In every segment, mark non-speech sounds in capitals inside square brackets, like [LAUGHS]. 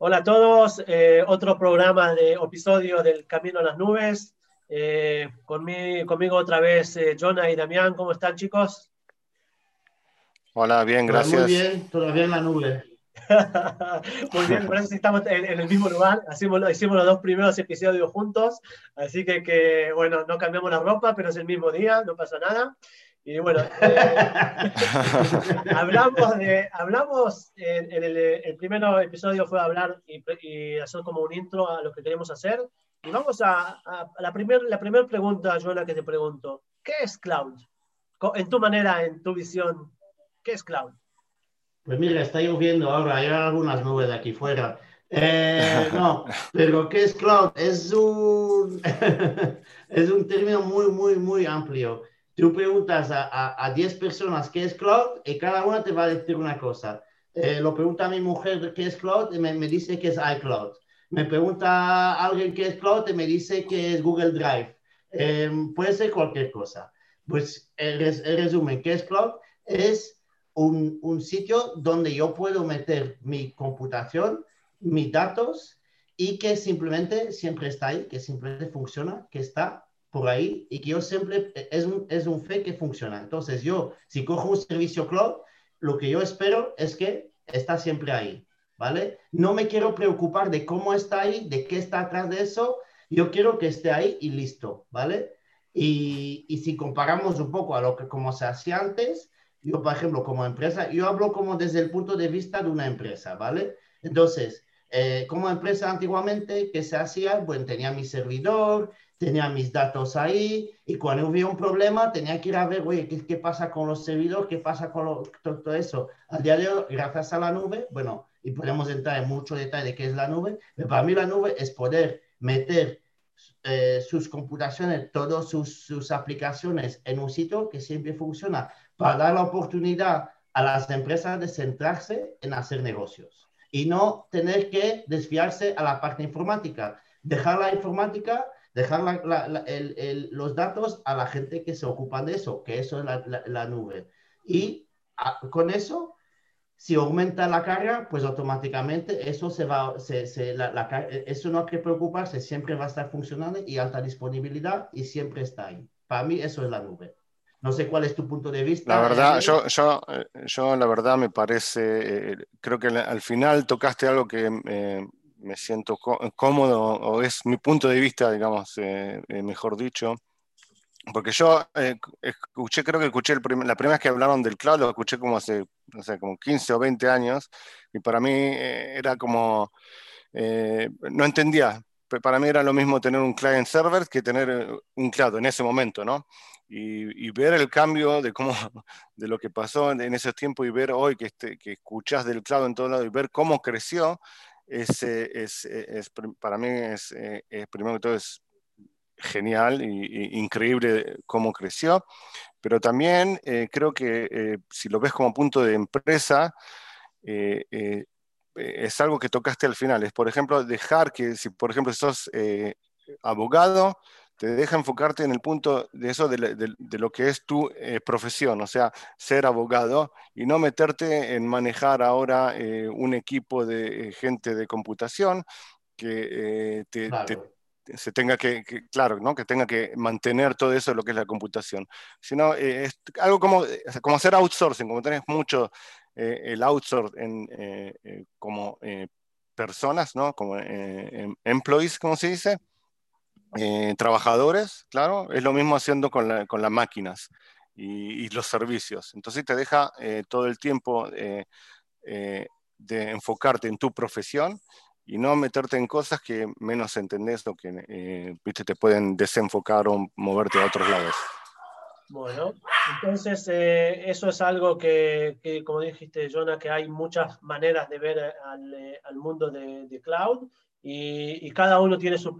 Hola a todos, eh, otro programa de episodio del Camino a las Nubes. Eh, conmigo, otra vez eh, Jonah y Damián, ¿cómo están chicos? Hola, bien, gracias. Muy bien, todavía en la nube. [LAUGHS] Muy bien, por eso estamos en, el mismo lugar. Hicimos, hicimos los dos primeros episodios juntos, así que, que, bueno, no cambiamos la ropa, pero es el mismo día, no pasa nada. Y bueno, eh, [LAUGHS] hablamos, de, hablamos en, el, el, primer episodio fue hablar y, hacer como un intro a lo que queremos hacer. Y vamos a, a, la primera la primer pregunta, Joana, que te pregunto. ¿Qué es cloud? En tu manera, en tu visión, ¿qué es cloud? Pues mira, está lloviendo ahora, hay algunas nubes aquí fuera. Eh, no, pero ¿qué es cloud? Es un, [LAUGHS] es un término muy, muy, muy amplio tú preguntas a, a, 10 personas qué es cloud y cada una te va a decir una cosa. Eh, lo pregunta a mi mujer qué es cloud y me, dice que es iCloud. Me pregunta alguien qué es cloud y me dice que es Google Drive. Em, puede ser cualquier cosa. Pues el, resumen, ¿qué es cloud? Es un, un sitio donde yo puedo meter mi computación, mis datos y que simplemente siempre está ahí, que simplemente funciona, que está por ahí y que yo siempre, es un, es un fe que funciona. Entonces yo, si cojo un servicio cloud, lo que yo espero es que está siempre ahí, ¿vale? No me quiero preocupar de cómo está ahí, de qué está atrás de eso, yo quiero que esté ahí y listo, ¿vale? Y, y si comparamos un poco a lo que como se hacía antes, yo, por ejemplo, como empresa, yo hablo como desde el punto de vista de una empresa, ¿vale? Entonces, eh, como empresa antiguamente, ¿qué se hacía? Bueno, tenía mi servidor, tenía mis datos ahí y cuando hubo un problema tenía que ir a ver, oye, ¿qué, qué pasa con los servidores? ¿Qué pasa con todo, eso? Al día de hoy, gracias a la nube, bueno, y podemos entrar en mucho detalle de qué es la nube, pero para mí la nube es poder meter eh, sus computaciones, todas sus, sus aplicaciones en un sitio que siempre funciona para dar la oportunidad a las empresas de centrarse en hacer negocios y no tener que desviarse a la parte informática. Dejar la informática dejar los datos a la gente que se ocupa de eso, que eso es la, nube. Y con eso, si aumenta la carga, pues automáticamente eso se va, se, eso no hay que preocuparse, siempre va a estar funcionando y alta disponibilidad y siempre está ahí. Para mí eso es la nube. No sé cuál es tu punto de vista. La verdad, yo, yo, yo la verdad me parece, eh, creo que al final tocaste algo que eh, me siento cómodo, o es mi punto de vista, digamos, eh, eh, mejor dicho. Porque yo eh, escuché, creo que escuché la primera vez que hablaron del cloud, lo escuché como hace, no sé, como 15 o 20 años, y para mí era como, no entendía, para mí era lo mismo tener un client server que tener un cloud en ese momento, ¿no? Y, ver el cambio de cómo, [LAUGHS] de lo que pasó en, ese tiempo y ver hoy que, este, que escuchas del cloud en todo lado y ver cómo creció, es, es, es, para mí es, eh, primero que todo es genial y, increíble cómo creció, pero también eh, creo que eh, si lo ves como punto de empresa, es algo que tocaste al final, es por ejemplo dejar que si por ejemplo sos abogado, te deja enfocarte en el punto de eso, de, lo que es tu eh, profesión, o sea, ser abogado y no meterte en manejar ahora eh, un equipo de eh, gente de computación que se tenga que, claro, ¿no? que tenga que mantener todo eso de lo que es la computación, sino es algo como, como hacer outsourcing, como tenés mucho el outsourcing en, como personas, ¿no? como em, employees, como se dice, eh, trabajadores, claro, es lo mismo haciendo con, las máquinas y, los servicios. Entonces te deja eh, todo el tiempo eh, de enfocarte en tu profesión y no meterte en cosas que menos entendés o que ¿viste? te pueden desenfocar o moverte a otros lados. Bueno, entonces eso es algo que, como dijiste, Jonah, que hay muchas maneras de ver al, mundo de, cloud y, y, cada uno tiene su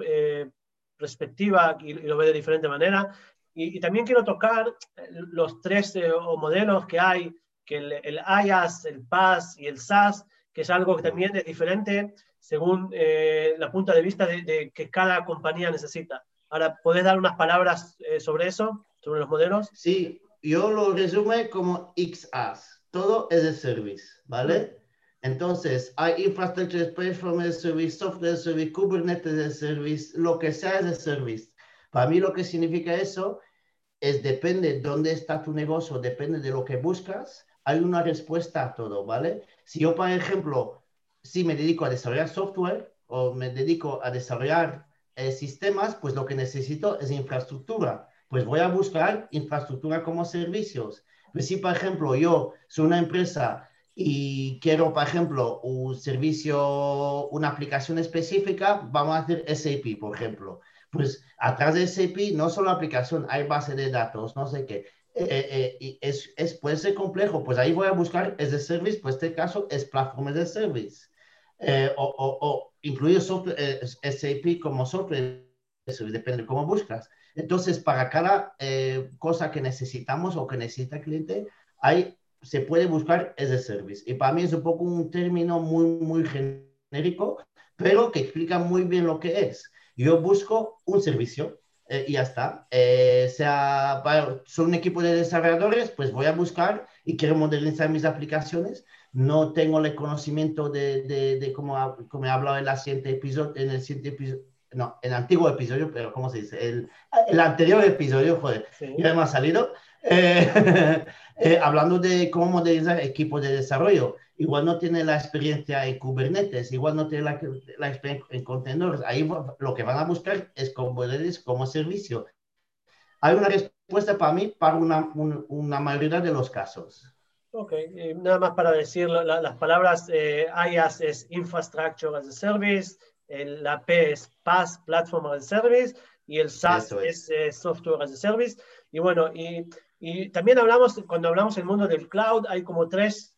perspectiva y, lo ve de diferente manera. Y, también quiero tocar eh, los tres eh, modelos que hay, que el, el, IaaS, el PaaS y el SaaS, que es algo que también es diferente según eh, la punta de vista de, que cada compañía necesita. Ahora, ¿podés dar unas palabras sobre eso, sobre los modelos? Sí, yo lo resumo como XaaS. Todo es de service, ¿vale? Entonces, hay infrastructure platform as a service, software service, Kubernetes a service, lo que sea a service. Para mí lo que significa eso es depende de dónde está tu negocio, depende de lo que buscas, hay una respuesta a todo, ¿vale? Si yo, por ejemplo, si me dedico a desarrollar software o me dedico a desarrollar eh, sistemas, pues lo que necesito es infraestructura. Pues voy a buscar infraestructura como servicios. Pues si, por ejemplo, yo soy una empresa y quiero, por ejemplo, un servicio, una aplicación específica, vamos a hacer SAP, por ejemplo. Pues atrás de SAP no solo aplicación, hay base de datos, no sé qué. Eh, eh, es, es, puede ser complejo, pues ahí voy a buscar es de service, pues este caso es plataforma de service. Eh, o, o, o, software, SAP como software, eso depende de cómo buscas. Entonces, para cada cosa que necesitamos o que necesita el cliente, hay, se puede buscar es de service. Y para mí es un poco un término muy, muy genérico, pero que explica muy bien lo que es. Yo busco un servicio eh, y ya está. Eh, sea, para, un equipo de desarrolladores, pues voy a buscar y quiero modernizar mis aplicaciones. No tengo el conocimiento de, de, de como, como he hablado en, la siguiente episodio, en el siguiente episodio, no, el antiguo episodio, pero ¿cómo se dice? El, el anterior episodio, joder, sí. ya ha salido. Eh, [LAUGHS] eh, hablando de cómo modernizar equipos de desarrollo, igual no tiene la experiencia en Kubernetes, igual no tiene la, la experiencia en contenedores. Ahí lo que van a buscar es Kubernetes como servicio. Hay una respuesta para mí para una, un, una mayoría de los casos. Ok, eh, nada más para decir la, las palabras eh, IaaS es Infrastructure as a Service, el, la P es PaaS, Platform as a Service, y el SaaS es, es eh, Software as a Service. Y bueno, y, y, también hablamos, cuando hablamos del mundo del cloud, hay como tres,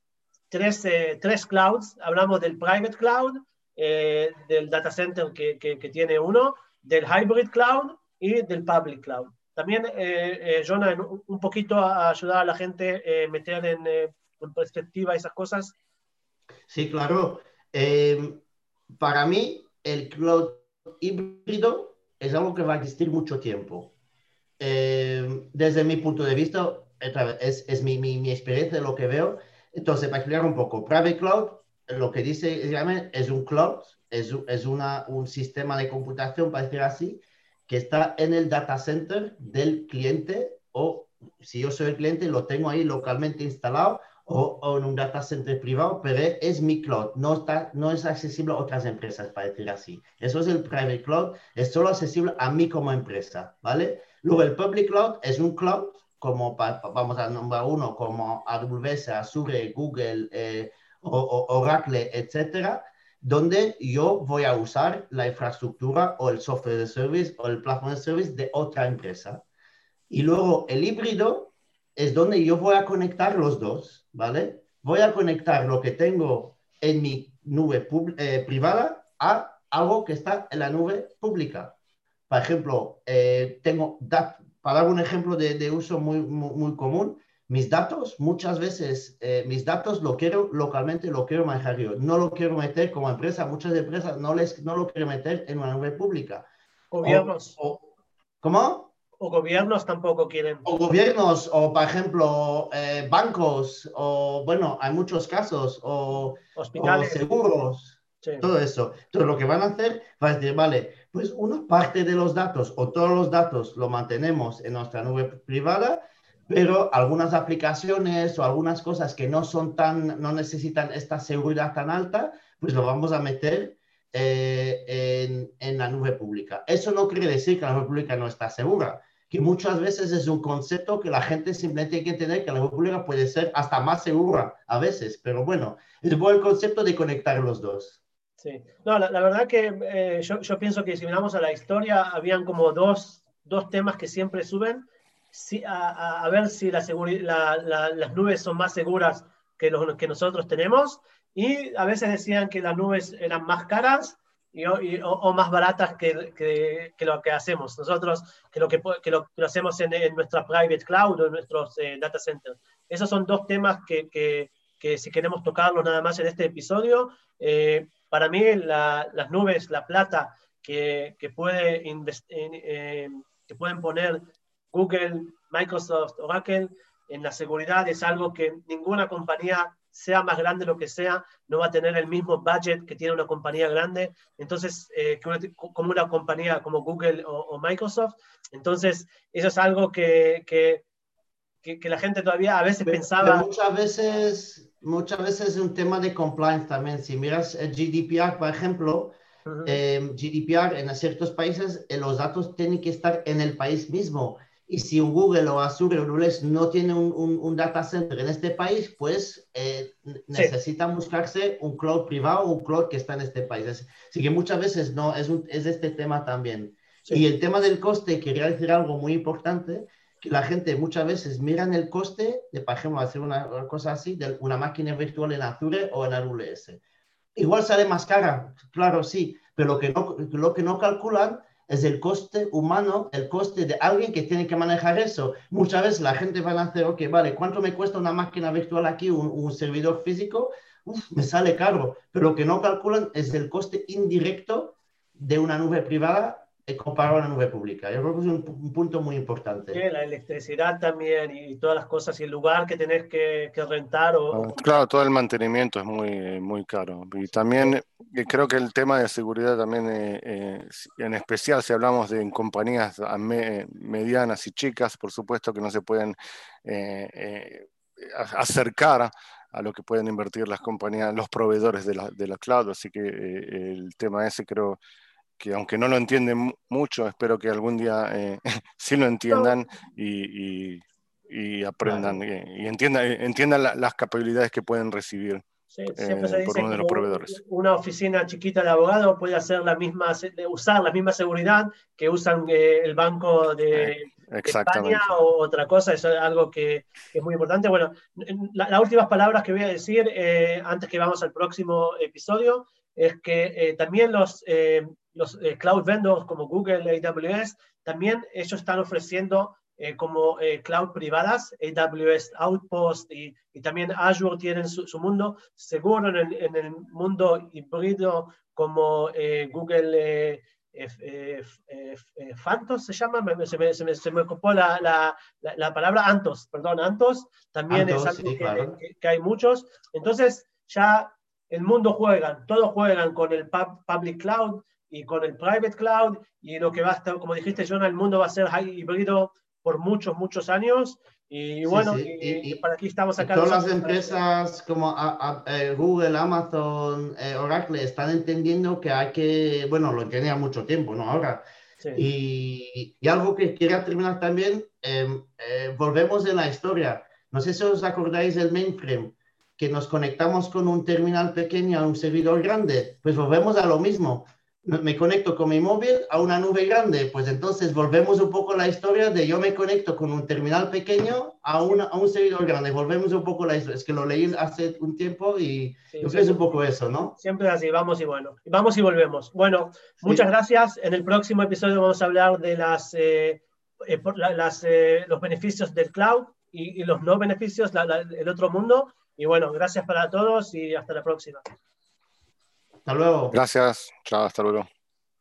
tres, eh, tres clouds. Hablamos del private cloud, eh, del data center que, que, que, tiene uno, del hybrid cloud y del public cloud. También, eh, Jonah, un, un, poquito a ayudar a la gente a meter en, en, perspectiva esas cosas. Sí, claro. para mí, el cloud híbrido es algo que va a existir mucho tiempo. Eh, desde mi punto de vista, es, es mi, mi, experiencia, lo que veo. Entonces, para explicar un poco, Private Cloud, lo que dice es un cloud, es, es una, un sistema de computación, para decir así, que está en el data center del cliente o si yo soy el cliente, lo tengo ahí localmente instalado o, o, en un data center privado, pero es mi cloud, no, está, no es accesible a otras empresas, para decir así. Eso es el private cloud, es solo accesible a mí como empresa, ¿vale? Luego el public cloud es un cloud, como pa, vamos a nombrar uno, como AWS, Azure, Google, eh, o, Oracle, etcétera, donde yo voy a usar la infraestructura o el software de service o el platform de service de otra empresa. Y luego el híbrido es donde yo voy a conectar los dos, ¿vale? Voy a conectar lo que tengo en mi nube eh, privada a algo que está en la nube pública. Por ejemplo, eh, tengo, para dar un ejemplo de, de uso muy, muy, muy, común, mis datos, muchas veces eh, mis datos lo quiero localmente, lo quiero manejar yo. No lo quiero meter como empresa. Muchas empresas no, les, no lo quieren meter en una nube pública. Gobiernos. O, o, ¿Cómo? O gobiernos tampoco quieren. O gobiernos, o por ejemplo, eh, bancos, o bueno, hay muchos casos, o, Hospitales. o seguros, sí. todo eso. Entonces, lo que van a hacer va a decir, vale, pues una parte de los datos o todos los datos lo mantenemos en nuestra nube privada, pero algunas aplicaciones o algunas cosas que no son tan, no necesitan esta seguridad tan alta, pues lo vamos a meter eh, en, en la nube pública. Eso no quiere decir que la nube pública no está segura que muchas veces es un concepto que la gente simplemente tiene que entender que la república puede ser hasta más segura a veces, pero bueno, es buen concepto de conectar los dos. Sí, no, la, la verdad que eh, yo, yo, pienso que si miramos a la historia, habían como dos, dos temas que siempre suben, si, a, a, ver si la, la, las nubes son más seguras que los que nosotros tenemos, y a veces decían que las nubes eran más caras y, o, más baratas que, que, lo que hacemos nosotros, que lo que, que lo, hacemos en, en, nuestra private cloud o en nuestros eh, data centers. Esos son dos temas que, si queremos tocarlos nada más en este episodio, eh, para mí la, las nubes, la plata que, puede eh, que pueden poner Google, Microsoft, Oracle en la seguridad es algo que ninguna compañía sea más grande lo que sea, no va a tener el mismo budget que tiene una compañía grande, entonces, eh, como una compañía como Google o, Microsoft. Entonces, eso es algo que, que, que, la gente todavía a veces pensaba... muchas veces, muchas veces es un tema de compliance también. Si miras el GDPR, por ejemplo, eh, GDPR en ciertos países, eh, los datos tienen que estar en el país mismo. Y si un Google o Azure o Rules no tiene un, un, data center en este país, pues eh, necesitan buscarse un cloud privado o un cloud que está en este país. Así que muchas veces no, es, un, es este tema también. Y el tema del coste, quería decir algo muy importante, que la gente muchas veces mira en el coste de, por ejemplo, hacer una, cosa así, de una máquina virtual en Azure o en AWS. Igual sale más cara, claro, sí, pero lo que no, lo que no calculan es el coste humano, el coste de alguien que tiene que manejar eso. Muchas veces la gente va a hacer, ok, vale, ¿cuánto me cuesta una máquina virtual aquí, un, servidor físico? me sale caro, pero lo que no calculan es el coste indirecto de una nube privada comparado a la nube pública. Yo creo que es un, punto muy importante. la electricidad también y, todas las cosas y el lugar que tenés que, rentar. O, ah, claro, todo el mantenimiento es muy, muy caro. Y también eh, creo que el tema de seguridad también, eh, eh, en especial si hablamos de compañías medianas y chicas, por supuesto que no se pueden acercar a lo que pueden invertir las compañías, los proveedores de la, de la cloud. Así que el tema ese creo que aunque no lo entienden mucho, espero que algún día eh, [LAUGHS] sí lo entiendan y, aprendan y, entiendan, entiendan las capacidades que pueden recibir. Eh, por uno de los proveedores. Una oficina chiquita de abogado puede hacer la misma, usar la misma seguridad que usan eh, el banco de, España o otra cosa. Eso es algo que, es muy importante. Bueno, las últimas palabras que voy a decir antes que vamos al próximo episodio es que también los los eh, cloud vendors como Google, AWS, también ellos están ofreciendo eh, como eh, cloud privadas, AWS Outpost y, y también Azure tienen su, mundo. Seguro en el, en el, mundo híbrido como Google Fantos se llama, se me, se me, se me ocupó la, la, la, palabra Antos, perdón, Antos, también es algo que, que, hay muchos. Entonces ya el mundo juegan, todos juegan con el public cloud, y con el private cloud y lo que va a estar, como dijiste, Jonah, el mundo va a ser híbrido por muchos, muchos años. Y bueno, Y, para aquí estamos acá. Todas las empresas como eh, Google, Amazon, eh, Oracle están entendiendo que hay que, bueno, lo tenía mucho tiempo, ¿no? Ahora. Y, y, algo que quería terminar también, em, eh, volvemos en la historia. No sé si os acordáis del mainframe, que nos conectamos con un terminal pequeño a un servidor grande, pues volvemos a lo mismo. Me conecto con mi móvil a una nube grande, pues entonces volvemos un poco a la historia de yo me conecto con un terminal pequeño a, una, a un servidor grande, volvemos un poco a la historia, es que lo leí hace un tiempo y yo creo que es un poco eso, ¿no? Siempre así, vamos y bueno, vamos y volvemos. Bueno, muchas gracias, en el próximo episodio vamos a hablar de las, eh, eh, las eh, los beneficios del cloud y, los no beneficios, el otro mundo, y bueno, gracias para todos y hasta la próxima. Hasta luego. Gracias. Chao, hasta luego.